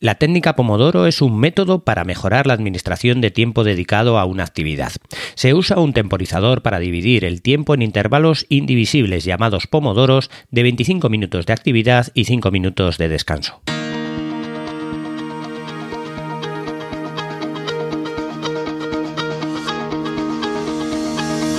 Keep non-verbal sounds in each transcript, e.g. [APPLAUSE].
La técnica Pomodoro es un método para mejorar la administración de tiempo dedicado a una actividad. Se usa un temporizador para dividir el tiempo en intervalos indivisibles llamados pomodoros de 25 minutos de actividad y 5 minutos de descanso.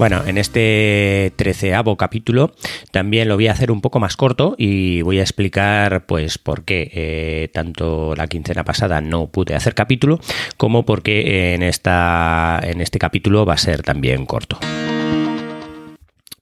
Bueno, en este treceavo capítulo también lo voy a hacer un poco más corto y voy a explicar pues por qué eh, tanto la quincena pasada no pude hacer capítulo como por qué en, esta, en este capítulo va a ser también corto.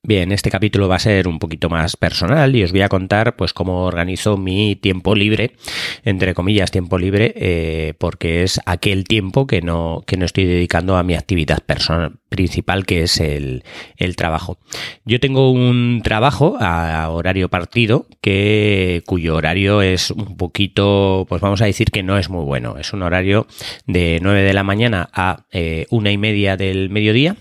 Bien, este capítulo va a ser un poquito más personal y os voy a contar pues cómo organizo mi tiempo libre, entre comillas tiempo libre, eh, porque es aquel tiempo que no, que no estoy dedicando a mi actividad personal principal que es el, el trabajo. Yo tengo un trabajo a horario partido que cuyo horario es un poquito, pues vamos a decir que no es muy bueno. Es un horario de 9 de la mañana a eh, una y media del mediodía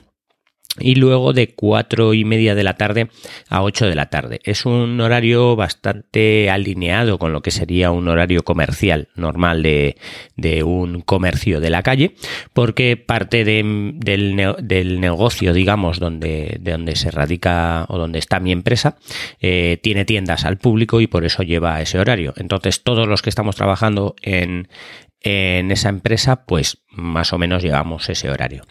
y luego de cuatro y media de la tarde a 8 de la tarde. Es un horario bastante alineado con lo que sería un horario comercial normal de, un comercio de la calle, porque parte del, del, negocio, digamos, donde, de donde se radica o donde está mi empresa, eh, tiene tiendas al público y por eso lleva ese horario. Entonces, todos los que estamos trabajando en, en esa empresa, pues más o menos llevamos ese horario.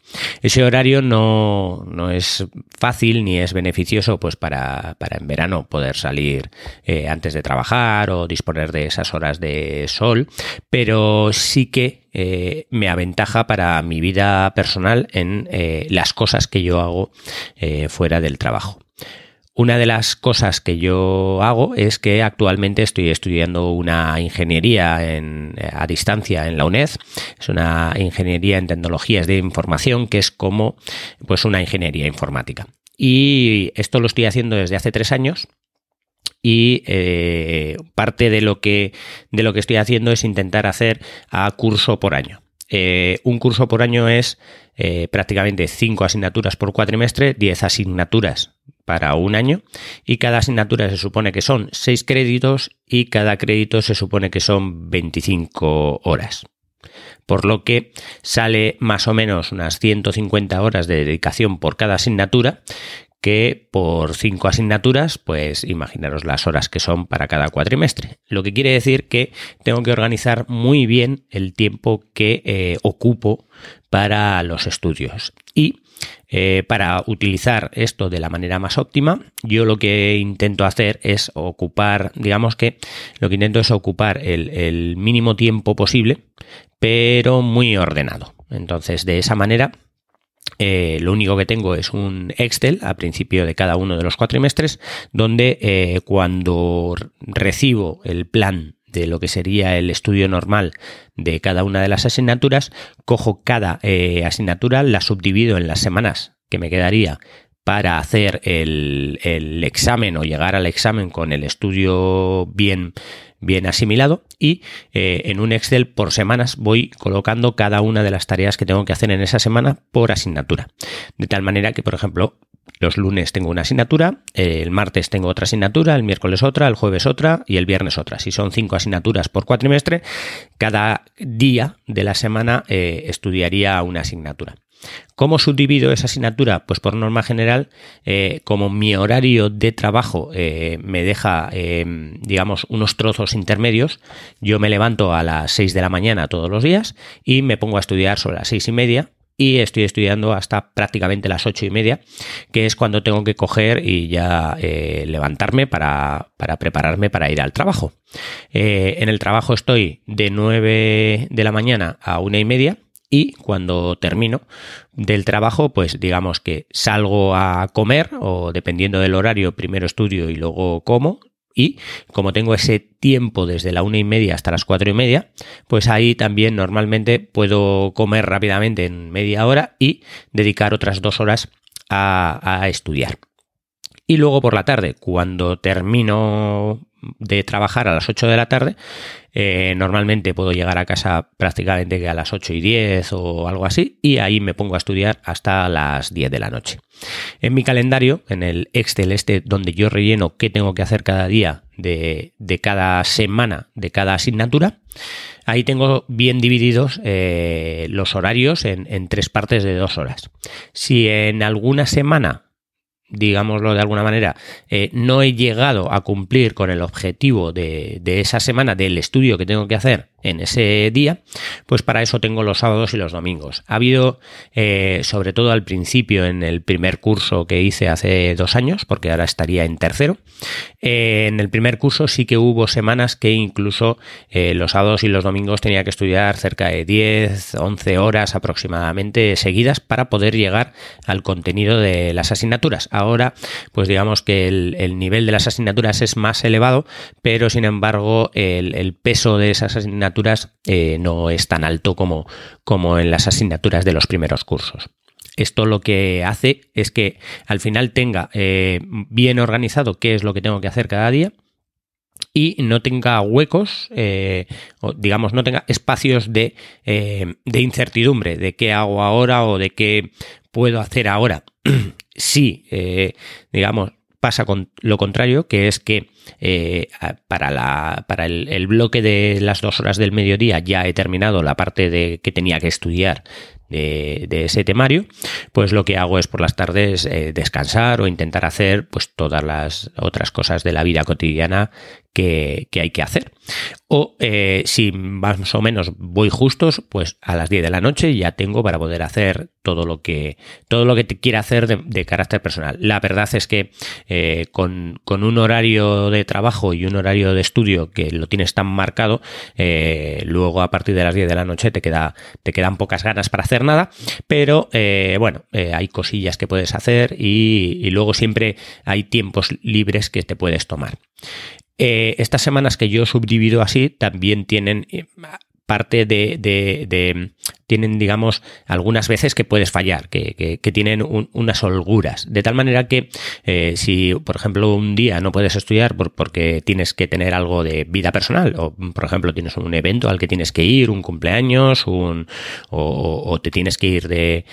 Ese horario no, no es fácil ni es beneficioso pues para, para en verano poder salir eh, antes de trabajar o disponer de esas horas de sol, pero sí que eh, me aventaja para mi vida personal en eh, las cosas que yo hago fuera del trabajo. Una de las cosas que yo hago es que actualmente estoy estudiando una ingeniería a distancia en la UNED. Es una ingeniería en tecnologías de información que es como pues una ingeniería informática. Y esto lo estoy haciendo desde hace tres años y eh, parte de lo que de lo que estoy haciendo es intentar hacer a curso por año. Eh, un curso por año es eh, prácticamente cinco asignaturas por cuatrimestre, 10 asignaturas para un año y cada asignatura se supone que son 6 créditos y cada crédito se supone que son 25 horas. Por lo que sale más o menos unas 150 horas de dedicación por cada asignatura, que por cinco asignaturas, pues imaginaros las horas que son para cada cuatrimestre. Lo que quiere decir que tengo que organizar muy bien el tiempo que eh, ocupo para los estudios. Y eh, para utilizar esto de la manera más óptima, yo lo que intento hacer es ocupar, digamos que lo que intento es ocupar el, mínimo tiempo posible, pero muy ordenado. Entonces, de esa manera, eh, lo único que tengo es un Excel a principio de cada uno de los cuatrimestres, donde eh, cuando recibo el plan de lo que sería el estudio normal de cada una de las asignaturas, cojo cada eh, asignatura, la subdivido en las semanas que me quedaría para hacer el, examen o llegar al examen con el estudio bien, bien asimilado y eh, en un Excel por semanas voy colocando cada una de las tareas que tengo que hacer en esa semana por asignatura. De tal manera que, por ejemplo, los lunes tengo una asignatura, el martes tengo otra asignatura, el miércoles otra, el jueves otra y el viernes otra. Si son cinco asignaturas por cuatrimestre, cada día de la semana eh, estudiaría una asignatura. ¿Cómo subdivido esa asignatura? Pues por norma general, eh, como mi horario de trabajo eh, me deja, digamos, unos trozos intermedios, yo me levanto a las 6 de la mañana todos los días y me pongo a estudiar sobre las seis y media y estoy estudiando hasta prácticamente las ocho y media, que es cuando tengo que coger y ya eh, levantarme para, prepararme para ir al trabajo. Eh, en el trabajo estoy de 9 de la mañana a una y media y cuando termino del trabajo, pues digamos que salgo a comer o dependiendo del horario, primero estudio y luego como y como tengo ese tiempo desde la una y media hasta las cuatro y media, pues ahí también normalmente puedo comer rápidamente en media hora y dedicar otras dos horas a, estudiar. Y luego por la tarde, cuando termino de trabajar a las 8 de la tarde, eh, normalmente puedo llegar a casa prácticamente que a las 8 y 10 o algo así, y ahí me pongo a estudiar hasta las 10 de la noche. En mi calendario, en el Excel este donde yo relleno qué tengo que hacer cada día de, cada semana, de cada asignatura, ahí tengo bien divididos eh, los horarios en tres partes de dos horas. Si en alguna semana digámoslo de alguna manera, eh, no he llegado a cumplir con el objetivo de, de, esa semana, del estudio que tengo que hacer en ese día, pues para eso tengo los sábados y los domingos. Ha habido, eh, sobre todo al principio, en el primer curso que hice hace dos años, porque ahora estaría en tercero, eh, en el primer curso sí que hubo semanas que incluso los sábados y los domingos tenía que estudiar cerca de 10, 11 horas aproximadamente seguidas para poder llegar al contenido de las asignaturas ahora, pues digamos que el, nivel de las asignaturas es más elevado, pero sin embargo el, peso de esas asignaturas eh, no es tan alto como, como en las asignaturas de los primeros cursos. Esto lo que hace es que al final tenga eh, bien organizado qué es lo que tengo que hacer cada día y no tenga huecos, eh, o digamos, no tenga espacios de, de, incertidumbre de qué hago ahora o de qué puedo hacer ahora. [CLEARS THROAT] eh, digamos, pasa con lo contrario, que es que eh, para, la, para el, bloque de las dos horas del mediodía ya he terminado la parte de que tenía que estudiar de, ese temario, pues lo que hago es por las tardes eh, descansar o intentar hacer pues todas las otras cosas de la vida cotidiana que, hay que hacer. O eh, si más o menos voy justos, pues a las 10 de la noche ya tengo para poder hacer todo lo que, todo lo que te quiera hacer de, carácter personal. La verdad es que eh, con, un horario de trabajo y un horario de estudio que lo tienes tan marcado, luego a partir de las 10 de la noche te, queda, te quedan pocas ganas para hacer nada, pero eh, bueno, eh, hay cosillas que puedes hacer y, luego siempre hay tiempos libres que te puedes tomar. Eh, estas semanas que yo subdivido así también tienen parte de, tienen, digamos, algunas veces que puedes fallar, que, tienen unas holguras. De tal manera que eh, si, por ejemplo, un día no puedes estudiar porque tienes que tener algo de vida personal, o por ejemplo tienes un evento al que tienes que ir, un cumpleaños, un, o, te tienes que ir de,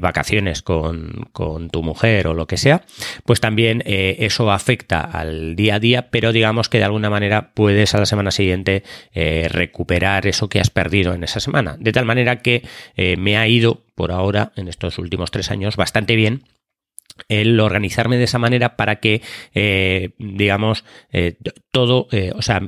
vacaciones con, tu mujer o lo que sea, pues también eh, eso afecta al día a día, pero digamos que de alguna manera puedes a la semana siguiente eh, recuperar eso que has perdido en esa semana. De tal manera que eh, me ha ido por ahora, en estos últimos tres años, bastante bien el organizarme de esa manera para que, eh, digamos, eh, todo, o sea,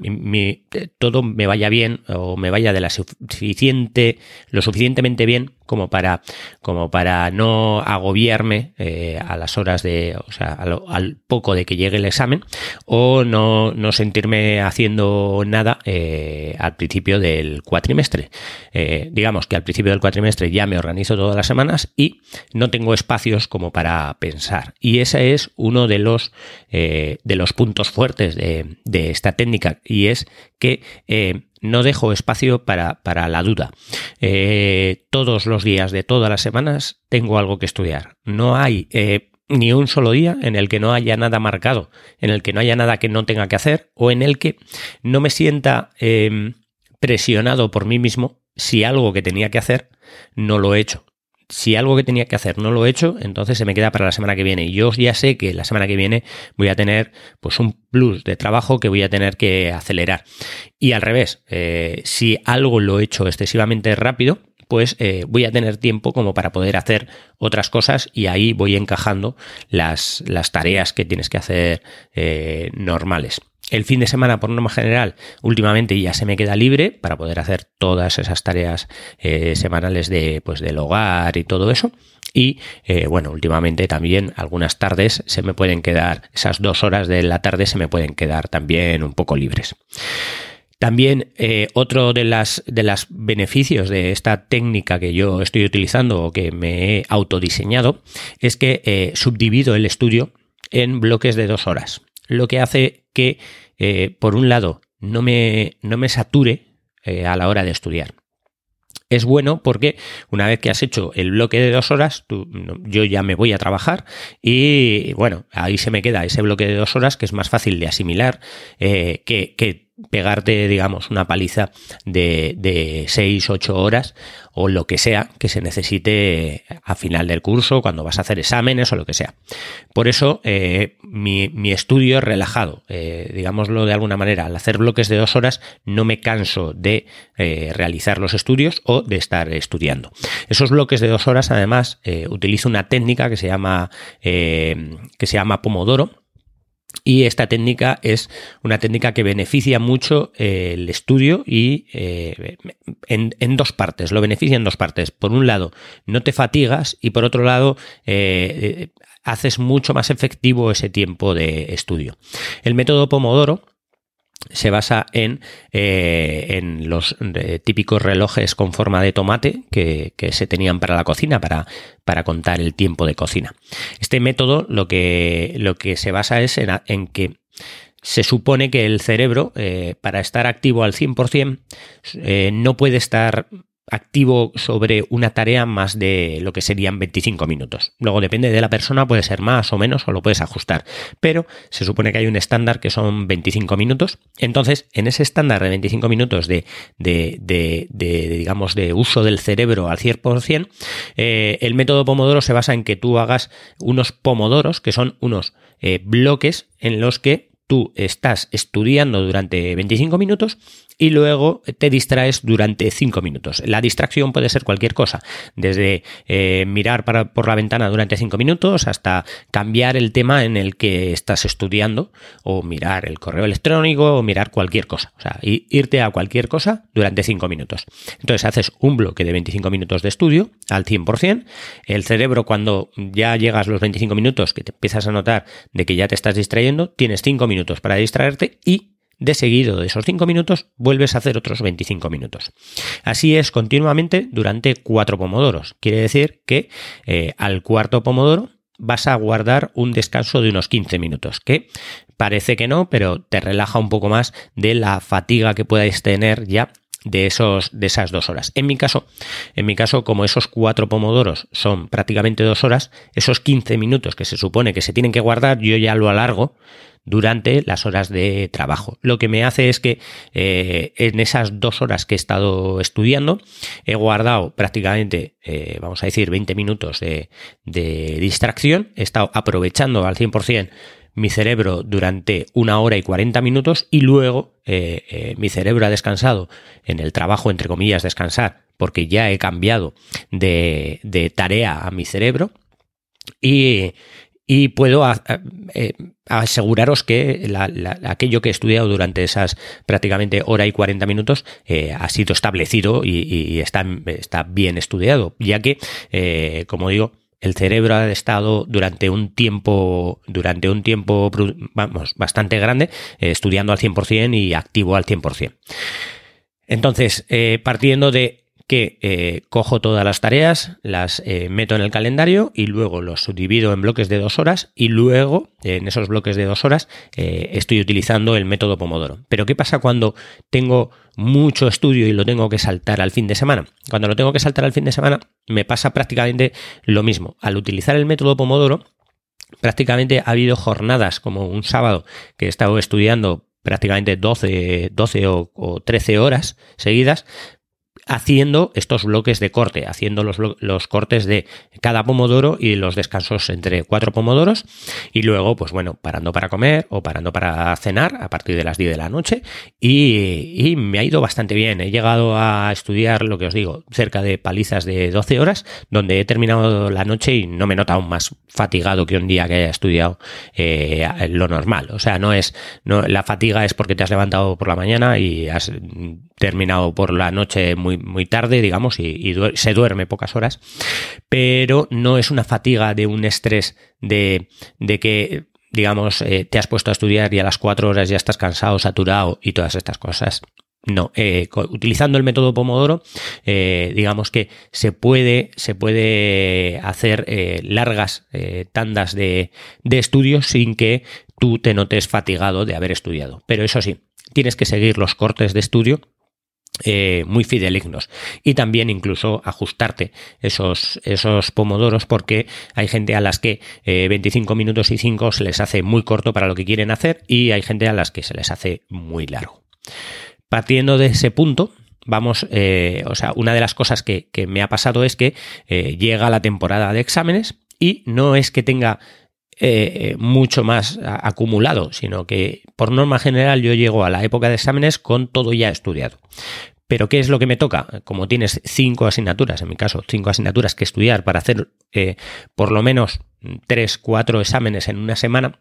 todo me vaya bien o me vaya de la suficiente, lo suficientemente bien como para, como para no agobiarme eh, a las horas de, o sea, al, poco de que llegue el examen, o no, no sentirme haciendo nada eh, al principio del cuatrimestre. Eh, digamos que al principio del cuatrimestre ya me organizo todas las semanas y no tengo espacios como para pensar. Y ese es uno de los, de los puntos fuertes de, de, esta técnica, y es que no dejo espacio para, la duda. Eh, todos los días de todas las semanas tengo algo que estudiar. No hay eh, ni un solo día en el que no haya nada marcado, en el que no haya nada que no tenga que hacer o en el que no me sienta em, presionado por mí mismo si algo que tenía que hacer no lo he hecho si algo que tenía que hacer no lo he hecho, entonces se me queda para la semana que viene. Y yo ya sé que la semana que viene voy a tener pues un plus de trabajo que voy a tener que acelerar. Y al revés, eh, si algo lo he hecho excesivamente rápido, pues eh, voy a tener tiempo como para poder hacer otras cosas y ahí voy encajando las, las tareas que tienes que hacer eh, normales. El fin de semana, por norma general, últimamente ya se me queda libre para poder hacer todas esas tareas eh, semanales de, pues, del hogar y todo eso. Y eh, bueno, últimamente también algunas tardes se me pueden quedar, esas dos horas de la tarde se me pueden quedar también un poco libres. También eh, otro de las de los beneficios de esta técnica que yo estoy utilizando o que me he autodiseñado es que subdivido el estudio en bloques de dos horas lo que hace que, eh, por un lado, no me, no me sature eh, a la hora de estudiar. Es bueno porque una vez que has hecho el bloque de dos horas, yo ya me voy a trabajar y bueno, ahí se me queda ese bloque de dos horas que es más fácil de asimilar que, que pegarte, digamos, una paliza de, de 6, 8 horas o lo que sea que se necesite a final del curso, cuando vas a hacer exámenes o lo que sea. Por eso eh, mi, estudio es relajado, eh, digámoslo de alguna manera. Al hacer bloques de dos horas no me canso de eh, realizar los estudios o de estar estudiando. Esos bloques de dos horas, además, utilizo una técnica que se llama, que se llama Pomodoro y esta técnica es una técnica que beneficia mucho eh, el estudio y eh, en, dos partes, lo beneficia en dos partes. Por un lado, no te fatigas y por otro lado, eh, haces mucho más efectivo ese tiempo de estudio. El método Pomodoro se basa en, eh, en los eh, típicos relojes con forma de tomate que, se tenían para la cocina, para, para, contar el tiempo de cocina. Este método lo que, lo que se basa es en, que se supone que el cerebro, eh, para estar activo al 100%, no puede estar activo sobre una tarea más de lo que serían 25 minutos. Luego depende de la persona, puede ser más o menos o lo puedes ajustar, pero se supone que hay un estándar que son 25 minutos. Entonces, en ese estándar de 25 minutos de, de, digamos, de uso del cerebro al 100%, eh, el método Pomodoro se basa en que tú hagas unos pomodoros, que son unos eh, bloques en los que tú estás estudiando durante 25 minutos y luego te distraes durante 5 minutos. La distracción puede ser cualquier cosa, desde eh, mirar para, por la ventana durante 5 minutos hasta cambiar el tema en el que estás estudiando o mirar el correo electrónico o mirar cualquier cosa. O sea, irte a cualquier cosa durante 5 minutos. Entonces haces un bloque de 25 minutos de estudio al 100%. El cerebro cuando ya llegas los 25 minutos que te empiezas a notar de que ya te estás distrayendo, tienes 5 minutos para distraerte y de seguido de esos 5 minutos vuelves a hacer otros 25 minutos. Así es continuamente durante 4 pomodoros. Quiere decir que eh, al cuarto pomodoro vas a guardar un descanso de unos 15 minutos, que parece que no, pero te relaja un poco más de la fatiga que puedas tener ya de, esos, de esas dos horas. En mi caso, en mi caso, como esos cuatro pomodoros son prácticamente dos horas, esos 15 minutos que se supone que se tienen que guardar, yo ya lo alargo durante las horas de trabajo. Lo que me hace es que eh, en esas dos horas que he estado estudiando he guardado prácticamente, eh, vamos a decir, 20 minutos de, distracción, he estado aprovechando al 100% mi cerebro durante una hora y 40 minutos y luego eh, mi cerebro ha descansado en el trabajo, entre comillas, descansar, porque ya he cambiado de, de tarea a mi cerebro. Y, y puedo eh, aseguraros que aquello que he estudiado durante esas prácticamente hora y 40 minutos eh, ha sido establecido y, está, está, bien estudiado, ya que, eh, como digo, el cerebro ha estado durante un tiempo, durante un tiempo, vamos, bastante grande, estudiando al 100% y activo al 100%. Entonces, partiendo de que eh, cojo todas las tareas, las eh, meto en el calendario y luego los subdivido en bloques de dos horas y luego en esos bloques de dos horas eh, estoy utilizando el método Pomodoro. Pero ¿qué pasa cuando tengo mucho estudio y lo tengo que saltar al fin de semana? Cuando lo tengo que saltar al fin de semana me pasa prácticamente lo mismo. Al utilizar el método Pomodoro, prácticamente ha habido jornadas como un sábado que he estado estudiando prácticamente 12, 12 o, o, 13 horas seguidas, haciendo estos bloques de corte, haciendo los, los, cortes de cada pomodoro y los descansos entre cuatro pomodoros y luego, pues bueno, parando para comer o parando para cenar a partir de las 10 de la noche y, me ha ido bastante bien. He llegado a estudiar, lo que os digo, cerca de palizas de 12 horas, donde he terminado la noche y no me he notado más fatigado que un día que haya estudiado eh, lo normal. O sea, no es, no, la fatiga es porque te has levantado por la mañana y has terminado por la noche muy, muy tarde, digamos, y, se duerme pocas horas, pero no es una fatiga de un estrés de, de que digamos, eh, te has puesto a estudiar y a las cuatro horas ya estás cansado, saturado y todas estas cosas. no, eh, utilizando el método Pomodoro, eh, digamos que se puede, se puede hacer largas tandas de, de estudios sin que tú te notes fatigado de haber estudiado. Pero eso sí, tienes que seguir los cortes de estudio eh, muy fidelignos y también incluso ajustarte esos, esos pomodoros porque hay gente a las que 25 minutos y 5 se les hace muy corto para lo que quieren hacer y hay gente a las que se les hace muy largo. Partiendo de ese punto, vamos, eh, o sea, una de las cosas que, me ha pasado es que eh, llega la temporada de exámenes y no es que tenga eh, mucho más acumulado, sino que por norma general yo llego a la época de exámenes con todo ya estudiado. Pero ¿qué es lo que me toca? Como tienes cinco asignaturas, en mi caso, cinco asignaturas que estudiar para hacer por lo menos tres, cuatro exámenes en una semana,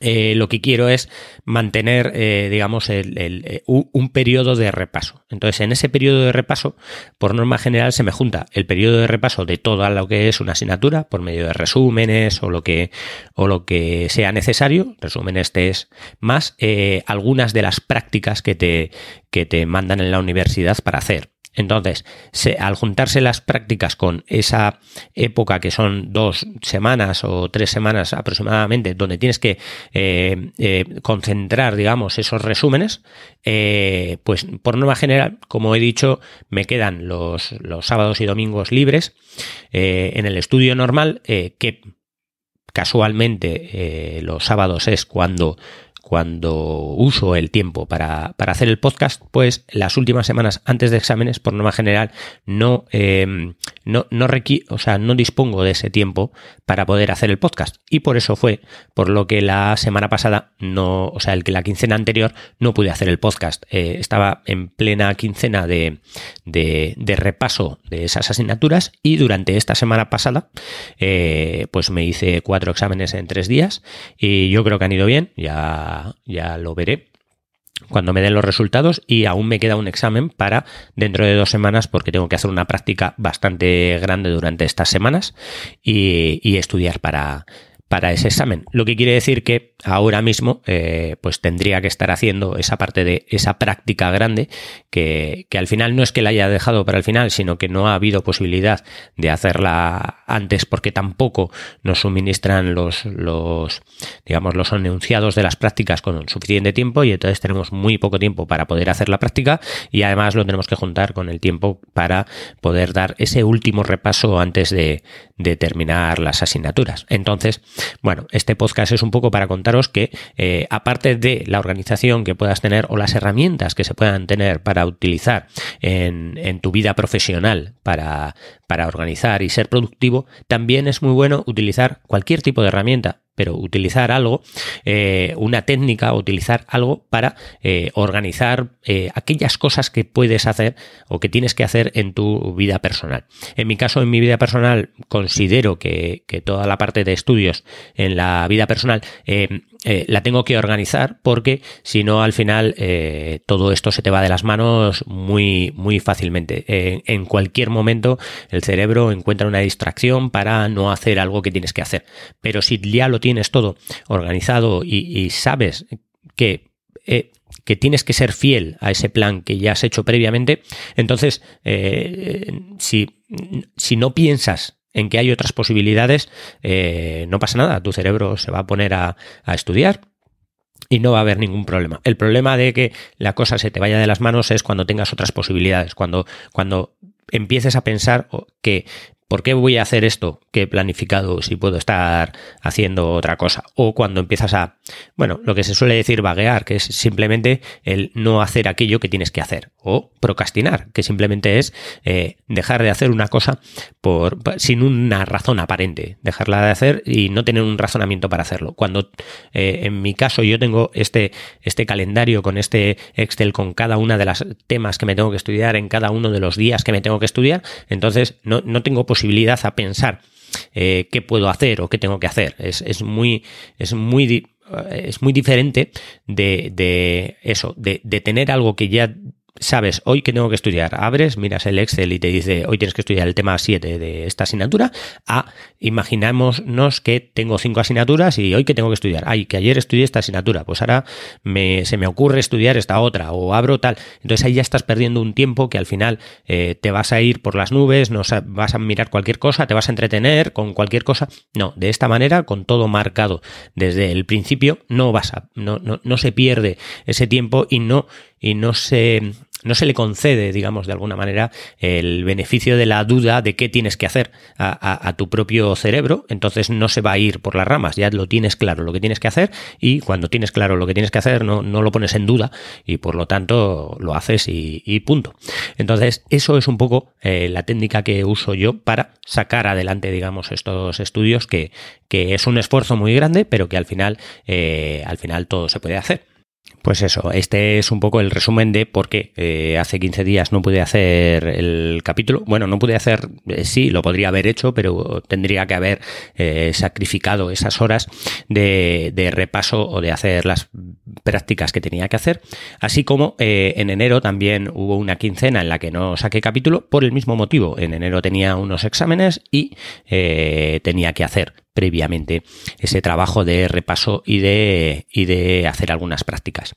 eh, lo que quiero es mantener, eh, digamos, eh, un periodo de repaso. Entonces, en ese periodo de repaso, por norma general, se me junta el periodo de repaso de todo lo que es una asignatura, por medio de resúmenes o lo que, o lo que sea necesario, resúmenes, test, más algunas de las prácticas que te, que te mandan en la universidad para hacer. Entonces, al juntarse las prácticas con esa época que son dos semanas o tres semanas aproximadamente, donde tienes que eh, eh, concentrar, digamos, esos resúmenes, eh, pues por norma general, como he dicho, me quedan los, los sábados y domingos libres en el estudio normal, que casualmente los sábados es cuando cuando uso el tiempo para, hacer el podcast, pues las últimas semanas antes de exámenes, por norma general, no, no, no, o sea, no dispongo de ese tiempo para poder hacer el podcast. Y por eso fue por lo que la semana pasada, no, o sea, el que la quincena anterior no pude hacer el podcast. Eh, estaba en plena quincena de, de, repaso de esas asignaturas y durante esta semana pasada, eh, pues me hice cuatro exámenes en tres días y yo creo que han ido bien. Ya ya, lo veré cuando me den los resultados y aún me queda un examen para dentro de dos semanas porque tengo que hacer una práctica bastante grande durante estas semanas y estudiar para, para ese examen. Lo que quiere decir que ahora mismo eh, pues tendría que estar haciendo esa parte de esa práctica grande que, al final no es que la haya dejado para el final, sino que no ha habido posibilidad de hacerla antes porque tampoco nos suministran los, los digamos los enunciados de las prácticas con suficiente tiempo y entonces tenemos muy poco tiempo para poder hacer la práctica y además lo tenemos que juntar con el tiempo para poder dar ese último repaso antes de, de terminar las asignaturas. Entonces, bueno, este podcast es un poco para contaros que eh, aparte de la organización que puedas tener o las herramientas que se puedan tener para utilizar en, en tu vida profesional para, para organizar y ser productivo, también es muy bueno utilizar cualquier tipo de herramienta pero utilizar algo, eh, una técnica, utilizar algo para eh, organizar eh, aquellas cosas que puedes hacer o que tienes que hacer en tu vida personal. En mi caso, en mi vida personal, considero que, que toda la parte de estudios en la vida personal la tengo que organizar porque si no, al final todo esto se te va de las manos muy, muy fácilmente. en cualquier momento el cerebro encuentra una distracción para no hacer algo que tienes que hacer. Pero si ya lo tienes todo organizado y, sabes que, eh, que tienes que ser fiel a ese plan que ya has hecho previamente, entonces eh, si, si no piensas en que hay otras posibilidades, eh, no pasa nada, tu cerebro se va a poner a, a, estudiar y no va a haber ningún problema. El problema de que la cosa se te vaya de las manos es cuando tengas otras posibilidades, cuando, cuando empieces a pensar que ¿Por qué voy a hacer esto que he planificado si puedo estar haciendo otra cosa? O cuando empiezas a, bueno, lo que se suele decir vaguear, que es simplemente el no hacer aquello que tienes que hacer. O procrastinar, que simplemente es eh, dejar de hacer una cosa por, sin una razón aparente. Dejarla de hacer y no tener un razonamiento para hacerlo. Cuando eh, en mi caso yo tengo este, este calendario con este Excel con cada una de las temas que me tengo que estudiar en cada uno de los días que me tengo que estudiar, entonces no, no tengo posibilidad a pensar eh, qué puedo hacer o qué tengo que hacer. Es, muy, es muy, es muy diferente de, eso, de, tener algo que ya sabes hoy que tengo que estudiar, abres, miras el Excel y te dice hoy tienes que estudiar el tema 7 de esta asignatura, a imaginémonos que tengo cinco asignaturas y hoy que tengo que estudiar, ay, que ayer estudié esta asignatura, pues ahora me, se me ocurre estudiar esta otra o abro tal, entonces ahí ya estás perdiendo un tiempo que al final eh, te vas a ir por las nubes, no vas a mirar cualquier cosa, te vas a entretener con cualquier cosa, no, de esta manera, con todo marcado desde el principio, no vas a, no, no, no se pierde ese tiempo y no, y no se no se le concede, digamos, de alguna manera, el beneficio de la duda de qué tienes que hacer a, tu propio cerebro, entonces no se va a ir por las ramas, ya lo tienes claro lo que tienes que hacer y cuando tienes claro lo que tienes que hacer no, no lo pones en duda y por lo tanto lo haces y, punto. Entonces, eso es un poco eh, la técnica que uso yo para sacar adelante, digamos, estos estudios que, que es un esfuerzo muy grande, pero que al final, eh, al final todo se puede hacer. Pues eso, este es un poco el resumen de por qué eh, hace 15 días no pude hacer el capítulo. Bueno, no pude hacer, eh, sí, lo podría haber hecho, pero tendría que haber eh, sacrificado esas horas de, de, repaso o de hacer las prácticas que tenía que hacer. Así como en enero también hubo una quincena en la que no saqué capítulo por el mismo motivo. En enero tenía unos exámenes y tenía que hacer previamente ese trabajo de repaso y de, y de hacer algunas prácticas.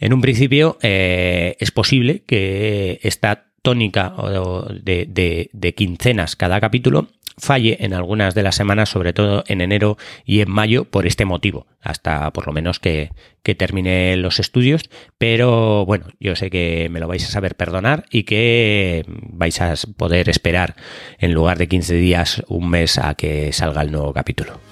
En un principio eh, es posible que esta tónica de, de, de quincenas cada capítulo falle en algunas de las semanas, sobre todo en enero y en mayo, por este motivo, hasta por lo menos que, que, termine los estudios. Pero bueno, yo sé que me lo vais a saber perdonar y que vais a poder esperar en lugar de 15 días, un mes a que salga el nuevo capítulo.